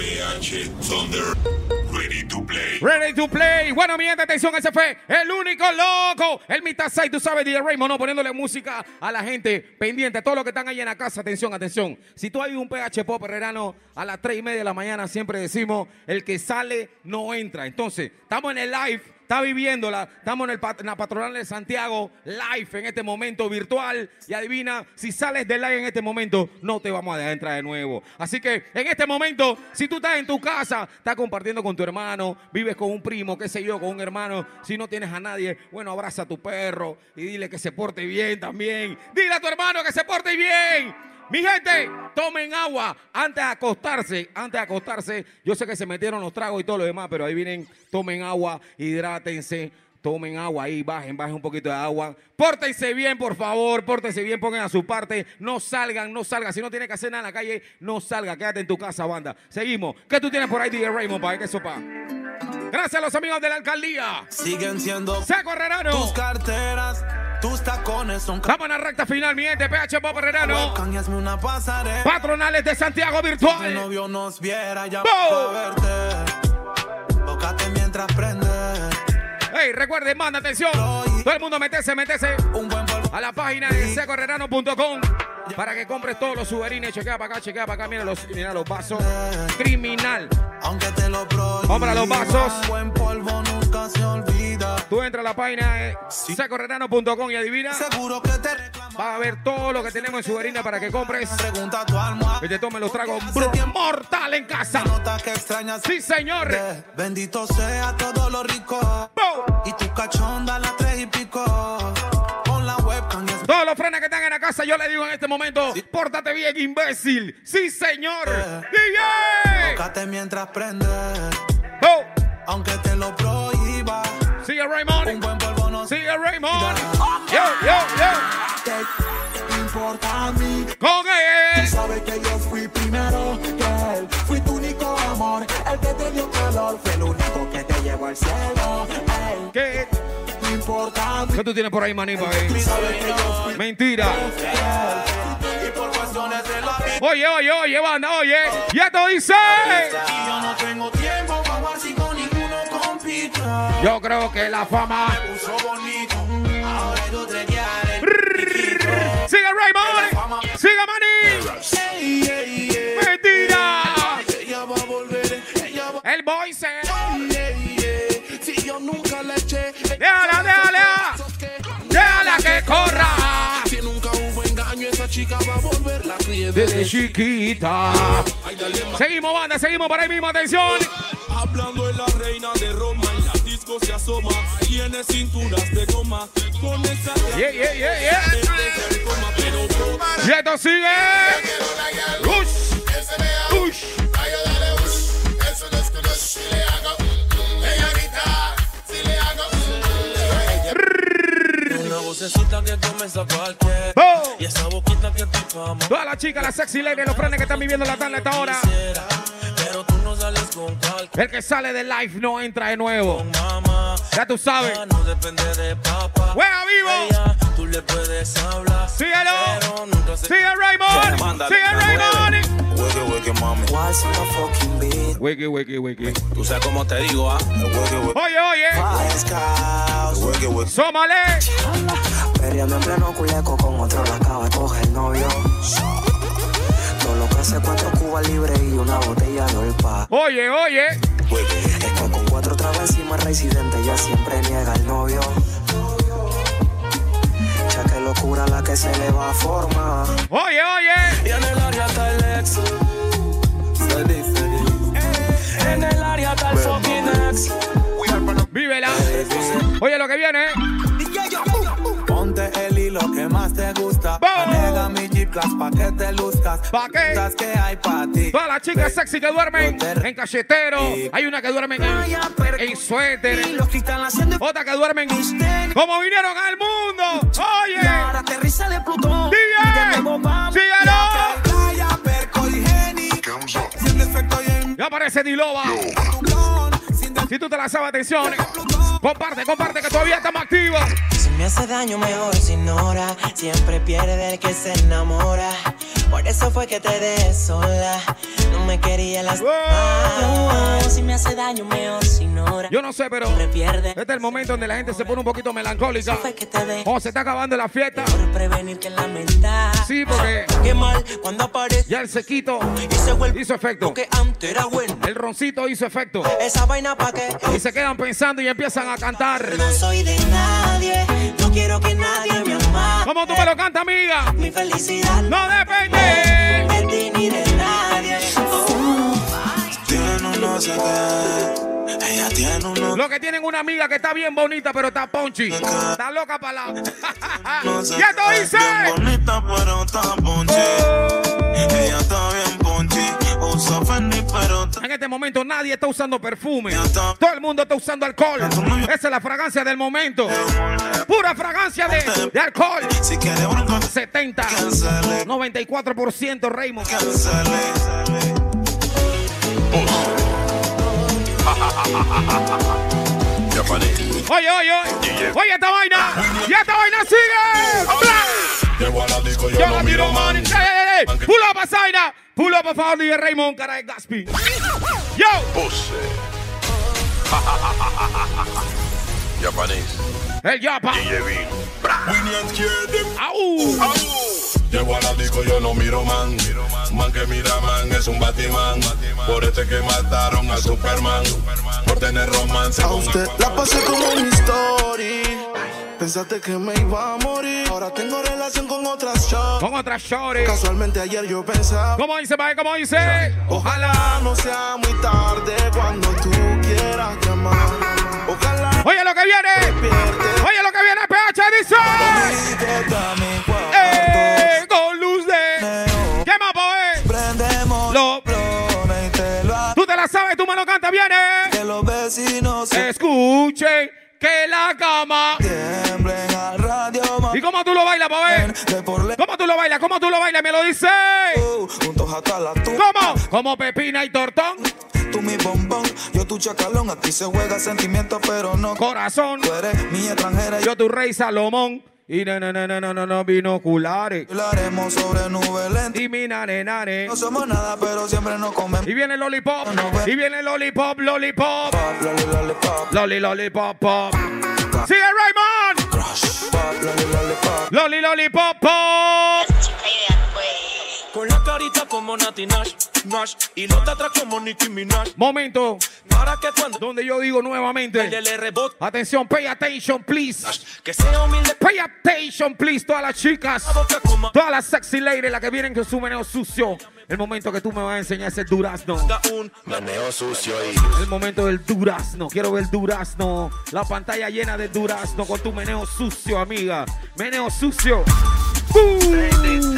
PH Thunder. Ready to play. Ready to play. Bueno, mi gente, atención, ese fue el único loco. El Mita 6, tú sabes, DJ Raymond, ¿no? Poniéndole música a la gente pendiente, todos los que están ahí en la casa. Atención, atención. Si tú hay un PH Pop herrerano a las 3 y media de la mañana, siempre decimos, el que sale no entra. Entonces, estamos en el live está viviéndola. Estamos en, el, la patronal de Santiago, live en este momento virtual. Y adivina, si sales de live en este momento, no te vamos a dejar entrar de nuevo. Así que en este momento, si tú estás en tu casa, estás compartiendo con tu hermano, vives con un primo, qué sé yo, con un hermano, si no tienes a nadie, bueno, abraza a tu perro y dile que se porte bien también. Dile a tu hermano que se porte bien. Mi gente, tomen agua antes de acostarse. Antes de acostarse, yo sé que se metieron los tragos y todo lo demás, pero ahí vienen, tomen agua, hidrátense, tomen agua ahí, bajen, bajen un poquito de agua. Pórtense bien, por favor, pórtense bien, pongan a su parte. No salgan, no salgan. Si no tienes que hacer nada en la calle, no salga, quédate en tu casa, banda. Seguimos. ¿Qué tú tienes por ahí, DJ Raymond, para que sopa? Gracias a los amigos de la alcaldía. Siguen siendo Seco Herrerano. tus carteras, tus tacones son Estamos en la recta final, mi gente, PH Pop Herrerano. Una. Patronales de Santiago Virtual. novio nos viera ya para verte. Tócate mientras prende. Hey, recuerden, manda atención. Todo el mundo metese, metese Un buen a la página de secoherrerano.com para que compres todos los suberines. Chequea para acá, chequea para acá. Mira los, mira los vasos. Criminal. Aunque te lo prohíba. Compra los vasos. Buen polvo nunca se olvida. Tú entras a la página de secoherrerano.com y adivina. Seguro que te reclama. Va a ver todo lo que tenemos en suberina para que compres. Pregunta a tu almohada. Y te tomen los tragos mortal en casa. Nota que extrañas. Sí, señor. Bendito sea todo lo rico. ¡Boom! Y tu cachonda a las tres y pico. Los frenes que están en la casa, yo le digo en este momento, pórtate bien, imbécil. Sí, señor. DJ. Tócate mientras prende. Oh, Aunque te lo prohíba. sigue Un Raymond. buen polvo no Sigue Raymond. Yo, yo, yo. te importa a mí. Con él. Sabes que yo fui primero que él. Fui tu único amor, el que te dio calor. Fue el único que te llevó al cielo. Ey, ¿Qué? ¿Qué tú tienes por ahí, fui Mentira. Oye, oye, oye, banda, oye. Y esto dice. Yo no tengo tiempo para jugar si con ninguno compito. Yo creo que la fama. Puso bonito. Ahora. Sigue Raymond. Sigue Manny. Mentira. Ella va a volver. Ella va El boy se. Si yo nunca le eché. Déjala, déjala. Chica va a volver la crié Desde chiquita. Ay. Seguimos, banda, seguimos por ahí mismo. Atención. Hablando de la reina de Roma, en la disco se asoma. Tiene cinturas de goma, con esa Yeah, yeah, yeah, yeah. coma, pero Y esto sigue. Ush. Ush. Todas las chicas, las sexy ladies, los frenes que están viviendo la tarde a esta hora. Quisiera, Pero tú no sales con cualquier El que sale de live no entra de nuevo. Ya tú sabes. No depende de papá. Juega vivo. Tú le puedes hablar. Síguelo. Sigue Raymond. Sigue Raymond. Wiki, wiki, mami. What's my fucking beat? Wiki, wiki, wiki. Tú sabes cómo te digo, ¿ah? El wiki, wiki. Oye, oye. Five Perreando en pleno culeco con otro la acaba de coger novio. Todo lo que hace cuatro cubas libres y una botella de olpa. Oye, oye. Estoy con cuatro trabas encima residente, ella siempre niega al novio. Ya que locura la que se le va a formar. Oye, oye. Y en el área está el ex. En el área está el fucking ex. Vívela. Oye, lo que viene. Hilo que más te gusta. Vamos. Nega mi Jeep Class pa' que te luzcas. ¿Pa' qué? Las que hay pa' ti. Todas las chicas sexy que duermen en cachetero. Hay una que duermen en, en suéter. Y los que están haciendo Otra que duermen como vinieron al mundo. Oye. Ahora aterriza de Plutón. En Ya aparece Diloba. Si tú te la sabes, atención. Comparte, comparte que todavía estamos activos. Si me hace daño, mejor se ignora. Siempre pierde el que se enamora. Por eso fue que te dejé sola. No me quería las. Si me hace daño, mejor si ignora. Yo no sé, pero este es el momento donde la gente se pone un poquito melancólica. Que O se está acabando la fiesta. por prevenir que lamentar. Sí, porque Qué mal cuando aparece ya el sequito hizo efecto. que antes era bueno. El roncito hizo efecto. Esa vaina pa' qué. Y se quedan pensando y empiezan a cantar. No soy de nadie. No quiero que nadie me amara. ¿Cómo tú me lo cantas, amiga? Mi felicidad No depende. de ti ni de nadie. Oh. Tiene un no sé qué. Ella tiene uno. Lo que tienen una amiga que está bien bonita, pero está ponchi. Está loca para la. No sé ¡Ya te qué. hice! Bien bonita, pero está ponche. Ella está bien ponche. Usa Fendi, pero está. En este momento nadie está usando perfume. Todo el mundo está usando alcohol. Esa es la fragancia del momento. Pura fragancia de, de alcohol. Si quiere bronca, 70, cancele. 94% Raymond. Cancele. Oye, oye, oye. Oye, esta vaina. Y esta vaina sigue. Yo Yo la miro man. man. Ey, ey, ey. Pull up a Zaina. Pull up a favor de Raymond, cara de Gaspi. Yo. Japanese. El Yapa. DJ scared them. Au. Llego a la disco, yo no miro man. Man que mira man es un Batman. Por este que mataron a Superman. Por tener romance A con usted Aquaman. la pasé como un story. Pensaste que me iba a morir. Ahora tengo relación con otras shows. Con otra shorty. Casualmente ayer yo pensaba. ¿Cómo dice, Mae? ¿Cómo dice? Ojalá no sea muy tarde cuando tú quieras llamar. Oye lo que viene. Oye lo que viene, PH dice. ¡Eh! Con luz de. ¿Qué más, poe? Prendemos Lo. Tú te la sabes, tú me lo cantas, viene. Que los vecinos se Escuchen que la cama. tiemblen al radio. ¿Y cómo tú lo bailas, poe? Le- ¿Cómo tú lo bailas? ¿Cómo tú lo bailas? Me lo dice. Juntos hasta la tumba. ¿Cómo? Como Pepina y Tortón. Tú mi bombón, yo tu chacalón. Aquí se juega sentimiento, pero no. Corazón. Tú eres mi extranjera Yo tu rey Salomón. Y no, no, no, no, no, no, no, binoculares. hablaremos sobre nubes lentas. Y mi nane, nane. No somos nada, pero siempre nos comemos. Y viene el lollipop. Y viene el lollipop, lollipop. Pop, loli, lollipop, Lolly, lollipop, pop. Sigue Raymond. crush. Pop, loli, lollipop. Lolly, lollipop, pop. Como Nati Nash, Nash. Y los de atrás como Nicki Minaj. Momento Para que cuando donde yo digo nuevamente. Atención, pay attention, please. que sea humilde. Pay attention, please, todas las chicas. La Todas las sexy ladies, las que vienen con su meneo sucio. El momento que tú me vas a enseñar ese durazno. da un Meneo sucio y El momento del durazno. Quiero ver durazno. La pantalla llena de durazno con tu meneo sucio, amiga. Meneo sucio. Uh,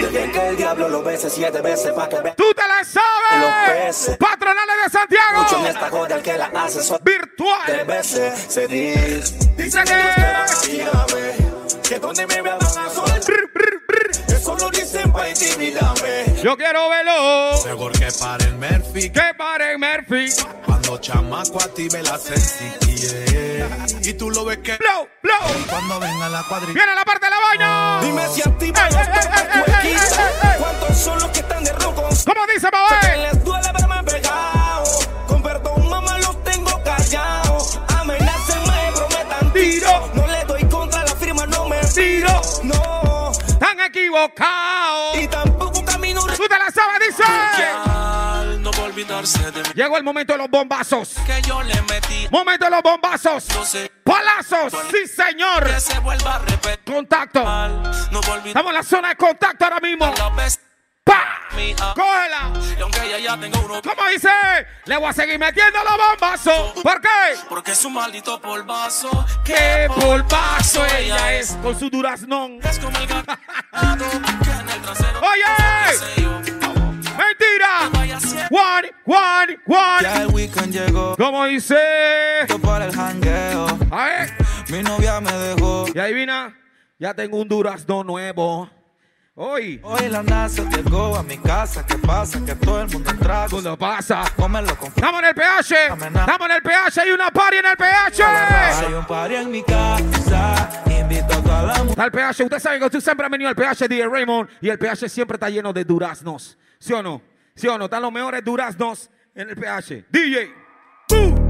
Dejen que el diablo lo bese siete veces pa' que vea ¡Tú te la Los sabes! Patronales de mucho en Santiago. esta joda el que la hace de Virtual. veces se dice Dice que. Que donde me vean van a sonar Brr, brr, brr. Eso lo dicen pa' intimidarme Yo quiero verlo. Mejor que para el Murphy. Que pare Murphy. Cuando chamaco active la sensi. Y tú lo ves que Blow, blow. cuando venga la cuadrilla. Viene la parte de la vaina. Dime si a ti te Ey, ey, ey, toca ey, tu ey, ey, equipo. ey, ey. ¿Cuántos son los que están de roncos? ¿Cómo dice, Mabel? les duele verme pegado. Con perdón, mamá, los tengo callados. Amenacen, me prometan Tiro. No le doy contra la firma, no me Tiro. No. Están equivocados. Y tampoco camino Tú te la sabes, dice. Olvidarse de mí. Llegó el momento de los bombazos. Que yo le metí. Momento de los bombazos. No sé Palazos. Sí, señor. que se vuelva a repetir. Contacto. Al no va a olvidar Estamos en la zona de contacto ahora mismo. ¡Cógela! Y ya uno. ¿Cómo dice? Le voy a seguir metiendo los bombazos. ¿Por qué? Porque es un maldito polvazo. ¡Qué polvazo ella es! Con su duraznón. Es como el gato que en el trasero. ¡Oye! ¡Mentira! One, one, one. Ya el weekend llegó. ¿Cómo dice? Yo para el jangueo. A ver. Mi novia me dejó. Y adivina, ya tengo un durazno nuevo. Hoy, Hoy la NASA llegó a mi casa. ¿Qué pasa? Que todo el mundo entra. ¿cuándo pasa? Cómelo con Estamos en el PH. Estamos en el PH. Hay una party en el PH. Hay un party en mi casa. Invito toda la Está el PH, usted sabe que usted siempre ha venido al PH de Raymond y el PH siempre está lleno de duraznos. ¿Sí o no? ¿Sí o no? Están los mejores duraznos en el PH. DJ. ¡Y!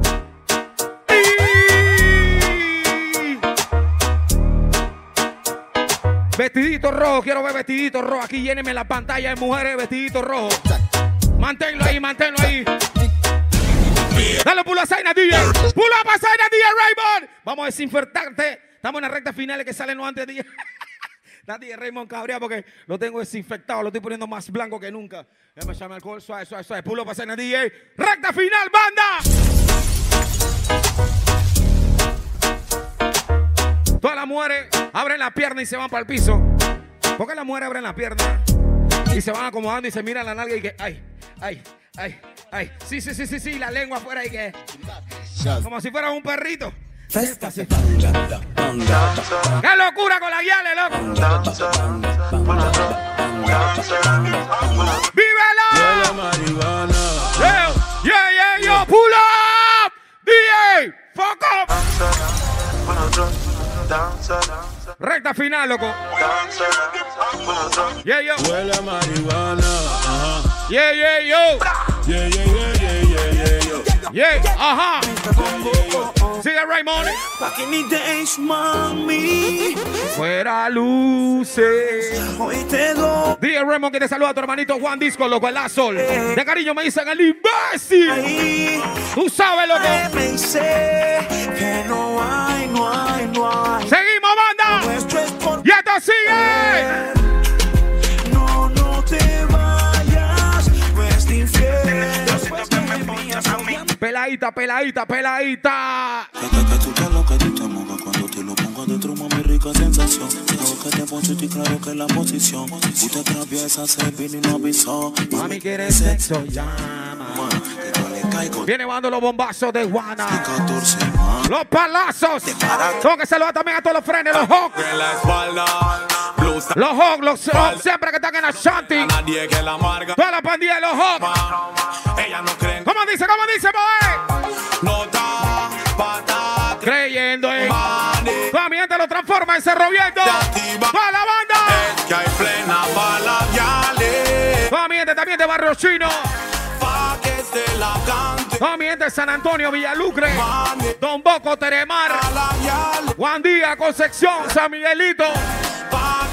Vestidito rojo, quiero ver vestidito rojo. Aquí lléneme la pantalla de mujeres vestidito rojo. Manténlo ahí, manténlo ahí. Dale pulo a Zaina DJ. Pulo a Zaina DJ Raymond. Vamos a desinfectarte. Estamos en la recta final que sale no antes de Está DJ Raymond cabrea porque lo tengo desinfectado. Lo estoy poniendo más blanco que nunca. Ya me llama alcohol suave, suave, suave. Pulo para Zaina DJ. Recta final, banda. Todas las mujeres abren la pierna y se van para el piso. Porque las mujeres abren la pierna y se van acomodando y se miran la nalga y que, ay, ay, ay, ay. Sí, sí, sí, sí, sí, la lengua afuera y que. Como si fuera un perrito. Festa se ¡Qué locura con la guiale, loco! ¡Vívela! marihuana. Yeah, yeah, yeah, yo, pull up! DJ, fuck up! Recta final, loco. Yeah, yo. Huele a marihuana. Yeah, yeah, yo. Yeah, yeah, yeah, yeah, yeah, yeah, yo. Yeah, ajá. Sigue Raymond. Fuera luces. Hoy te doy. DJ Raymond que te saluda a tu hermanito Juan Disco, loco, el Azul. De cariño me dicen el imbécil. ahí. Tú sabes, loco. Que no hay, no hay, no hay. Seguimos, banda. Y esto sigue. Peladita, peladita, peladita. Lo que tú te mojas cuando te lo pongo dentro, mami, rica sensación. Tengo que te poncho y claro que la posición. Tú te atraviesas, se vino y no avisó. Mami quiere sexo, llama. Ma, que yo le caigo. Viene bando los bombazos de Juana. 14 más. Los palazos. Tengo que saludar también a todos los frenes, los hawks. En la espalda, Los hawks, los hawks, siempre que están en Ashanti. Nadie que la amarga. Toda la pandilla de los hawks. Ella no cree en ¿Cómo dice? ¿Cómo dice, boy? nota, pata, Creyendo en. Toda mi gente lo transforma en cerro viento. Toda la banda. Es que hay plena bala, yale. Toda mi gente también de Barrio Chino. Mi gente de San Antonio, Villalucre. Don Boco, Teremar. Juan Díaz, Concepción, San Miguelito.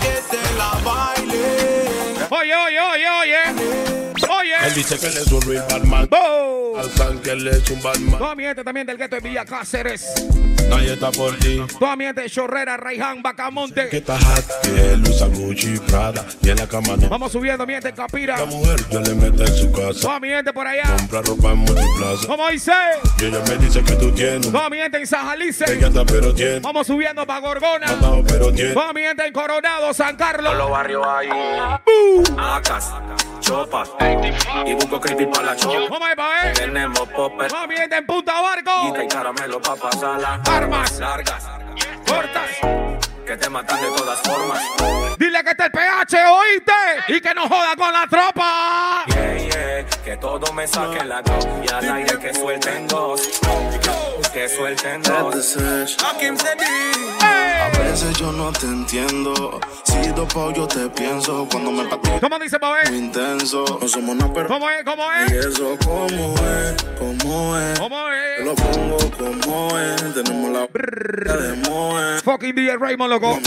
Que se la baile. Oye, oye, oye, oye. Él dice que él es un real Batman. Oh. Alzan que él es un Batman. Toda mi gente también del gueto de Villa Cáceres. Nadie está por ti. Toda mi gente de Chorrera, Que Bacamonte. está hot, que él usa Gucci Prada. Y en la cama no. Vamos subiendo, mi gente de Capira. La mujer ya le mete en su casa. Toda mi gente por allá. Compra ropa en multiplaza. Como dice. Y ella me dice que tú tienes. Toda mi gente en Sajalice. Ella está pero tiene. Vamos subiendo para Gorgona. Andado pero tiene. Toda mi gente en Coronado, San Carlos. los barrios ahí. Acas, Y busco creepy para la chopa. Vamos ahí, pa' ver. Tenemos popper. Toda mi gente en Punta Barco. Y caramelo pa' pasarla. Armas. Largas. Cortas. Que te matan de todas formas. Dile que está el PH, oíste. Y que no joda con la tropa. Yeah, yeah. Que todo me saque la dos. Y al aire que suelten dos. Que suelten dos. A veces yo no te entiendo. Si yo te pienso. Cuando me pateo ¿Cómo dice, pa' muy ver? intenso. No somos nada, pero. ¿Cómo es? ¿Cómo Y es? eso, ¿cómo es? ¿Cómo es? ¿Cómo Te es? lo pongo como es. Tenemos la b de Moe. Fucking DJ Raymond, loco.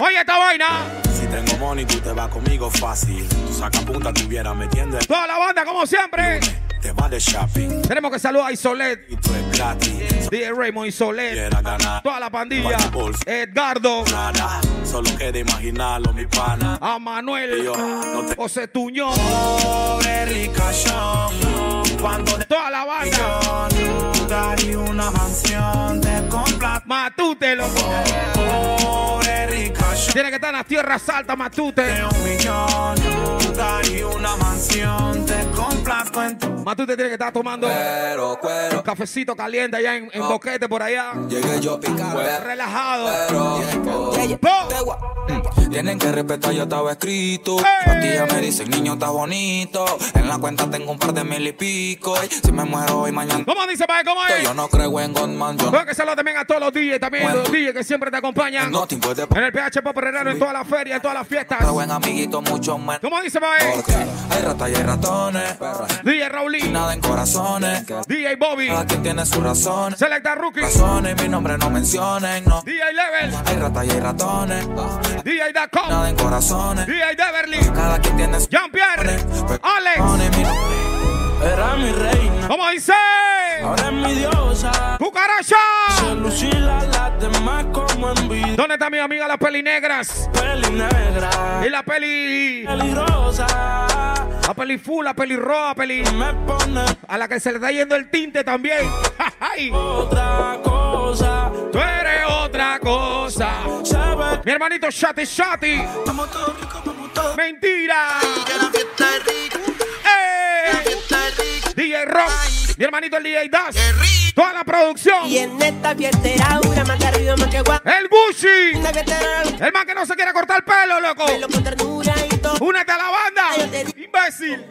Oye, esta vaina. Si tengo money, tú te vas conmigo fácil. Tú saca punta, tuviera metiendo el Toda la banda, como siempre. Te vas de shopping. Tenemos que saludar a Isolet. Y tú es gratis. DJ Raymond Isolet. Toda la pandilla. Edgardo. Nada, solo queda imaginarlo, mi pana. A Manuel. Yo no te José Tuñón. Pobre ricachón. Cuando de Toda la banda. millón daría una mansión de compra. Matute, loco. Pobre ricachón. Tiene que estar en las tierras altas, Matute. De un millón daría una mansión de compras cuento. Más tú te tienes que estar tomando Pero, cuero. cafecito caliente allá en, en Oh. Boquete por allá. Llegué yo picante. Relajado. Pero, Po. Tienen que respetar, ya estaba escrito. ¡Ey! Aquí ya me dicen, niño, está bonito. En la cuenta tengo un par de mil y pico. Y si me muero hoy, mañana. ¿Cómo dice, Pai? ¿Cómo es? Yo no creo en Godman, yo Tengo que saludo también a todos los DJs, también Bueno. los DJs que siempre te acompañan. no te puede En el PH Pop En todas las ferias, en todas las fiestas. Buen amiguito, mucho menos. ¿Cómo dice? Porque hay ratas y hay ratones. DJ Raulín, nada en corazones. DJ Bobby, Cada quien tiene sus razones. Selecta Rookie, Razones, mi nombre no mencionen, no. DJ Level, Hay ratas y hay ratones. DJ Dacom, Nada en corazones. DJ Deverly, Cada quien tiene su Jean-Pierre, Alex. Era mi reina, ¿Cómo dice? ahora es mi diosa. ¡Cucaracha! Se lucila las demás como envidia. ¿Dónde está mi amiga las peli negras? Peli negra, Y la peli. peligrosa. La peli full, la peli roja, peli. Me pone A la que se le está yendo el tinte también. ¡Ay! otra cosa. Tú eres otra cosa. Sabe Mi hermanito Shati Shati. como todo rico, como todo. ¡Mentira! Que la fiesta es rica, DJ Rock. Mi hermanito el DJ Das. Toda la producción. Y en esta fiesta era una más arriba, más que. El era El man que no se quiere cortar el pelo, loco. pelo con ternura y todo. Únete a la banda. Imbécil.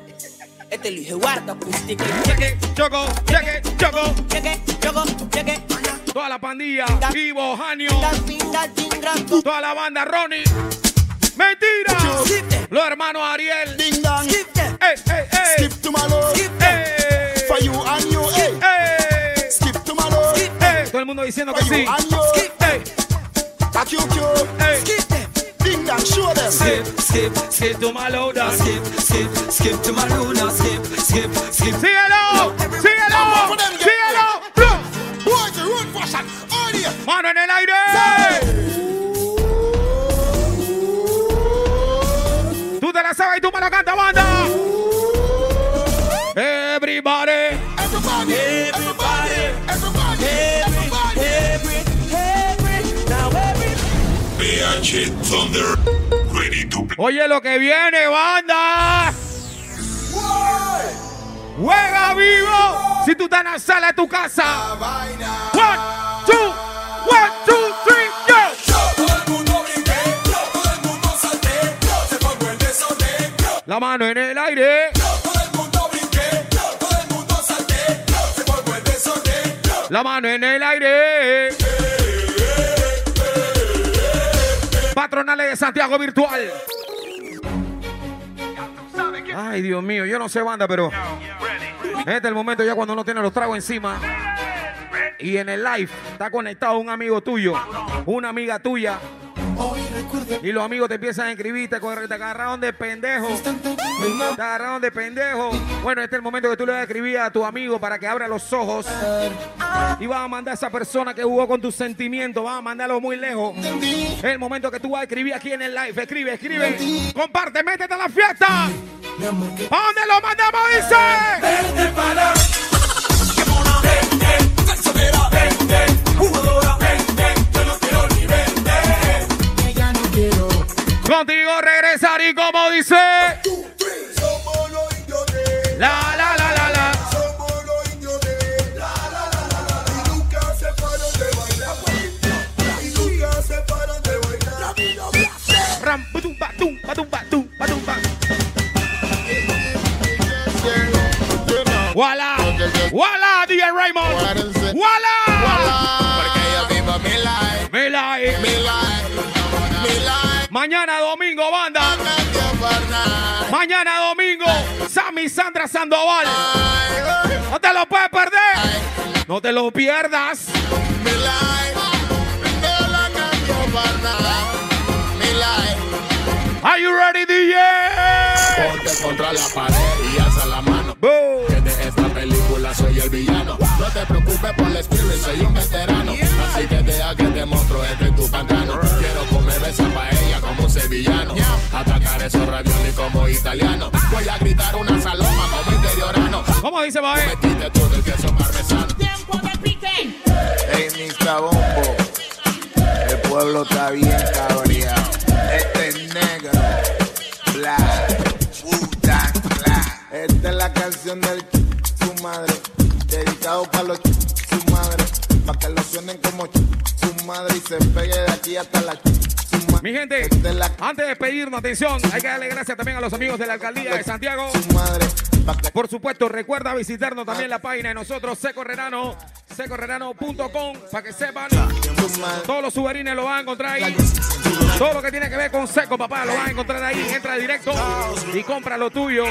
Este lo dije guarda, acústica. Cheque, choco, cheque, choco. Cheque, choco, cheque. Toda la pandilla. Ivo, Janio. Toda la banda, Ronnie. ¡Mentira! Skip Los hermanos Ariel. Ding dong. Skip them. ¡Ey, ey, ey! Skip to my love. ¡Ey! For you and you, hey. ¡Ey! Skip to my love. ¡Ey! Todo el mundo diciendo que For sí. you and you. ¡Ey! A QQ. ¡Ey! Skip them. Ding dong, show them. Skip, skip, skip to my loader. Skip, skip, skip to my luna. Skip, skip, skip. ¡Síguelo! Oye lo que viene, banda. Juega vivo. Si tú estás en la sala de tu casa. One, two, one, two, three. La mano en el aire. La mano en el aire. Patronales de Santiago Virtual. Ay, Dios mío, yo no sé banda, pero este es el momento ya cuando uno tiene los tragos encima y en el live está conectado un amigo tuyo, una amiga tuya. Y los amigos te empiezan a escribir, te, agarraron de pendejo. Te agarraron de pendejo. Bueno, este es el momento que tú le vas a escribir a tu amigo para que abra los ojos. Y vas a mandar a esa persona que jugó con tus sentimientos, vas a mandarlo muy lejos. Es el momento que tú vas a escribir aquí en el live. Escribe, escribe. Comparte, métete a la fiesta. ¿A dónde lo mandamos? Dice. Contigo regresar y como dice. Mañana domingo, banda. Mañana domingo, Sammy Sandra Sandoval. No te lo puedes perder. No te lo pierdas. Are you ready, DJ? Ponte contra la pared y alza la mano. Boom. Que de esta película soy el villano. No te preocupes por el spirit, soy un veterano. Así que deja que te monstruo entre tu pantano. Sevillano. Atacar esos raviolis como italiano. Voy a gritar una saloma como interiorano. ¿Cómo dice, Bae? Metiste todo el queso parmesano. Hey, Mr. Bombo, el pueblo está bien cabreado. Este es negro, black, Wu-Tang Clan. Esta es la canción del ch- su madre. Dedicado para los ch- su madre. Para que lo suenen como ch- su madre y se pegue de aquí hasta la ch- su madre. Mi gente, antes de pedirnos atención, hay que darle gracias también a los amigos de la alcaldía de Santiago. Por supuesto, recuerda visitarnos también la página de nosotros, Secorrerano, secorrerano.com, para que sepan. Todos los subarines lo van a encontrar ahí. Todo lo que tiene que ver con Seco, papá, lo van a encontrar ahí. Entra directo y compra lo tuyo.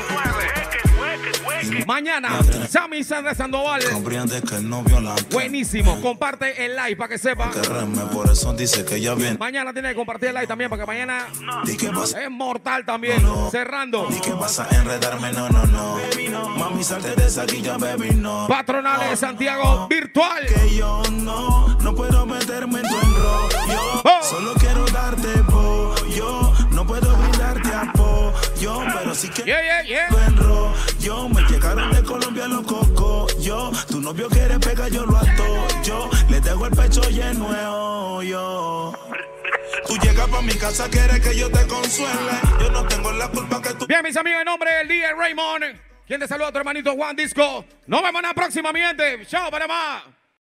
Mañana, Sammy Sandra Sandoval. Comprende que el novio la Buenísimo. Comparte el like para que sepa. por eso dice que ella viene. Mañana tiene que compartir el like también, mañana Di que vas, es mortal también. Cerrando. di que vas a enredarme, no, no, no. Mami, salte de esa guilla, baby, no. Patronales de Santiago Virtual. Que yo no, no puedo meterme en tu enrollo. Solo quiero darte pollo. No puedo brindarte apoyo, pero sí que tu enrollo. Me llegaron de Colombia los cocos. Yo, tu novio quiere pegar, yo lo ato. Yo le dejo el pecho lleno hoyo. Tú llegas pa' mi casa, quieres que yo te consuele. Yo no tengo la culpa que tú. Bien, mis amigos, en nombre del DJ Raymond. Quien te saluda a tu hermanito Juan Disco. Nos vemos en la próxima, mi gente. Chao, Panamá.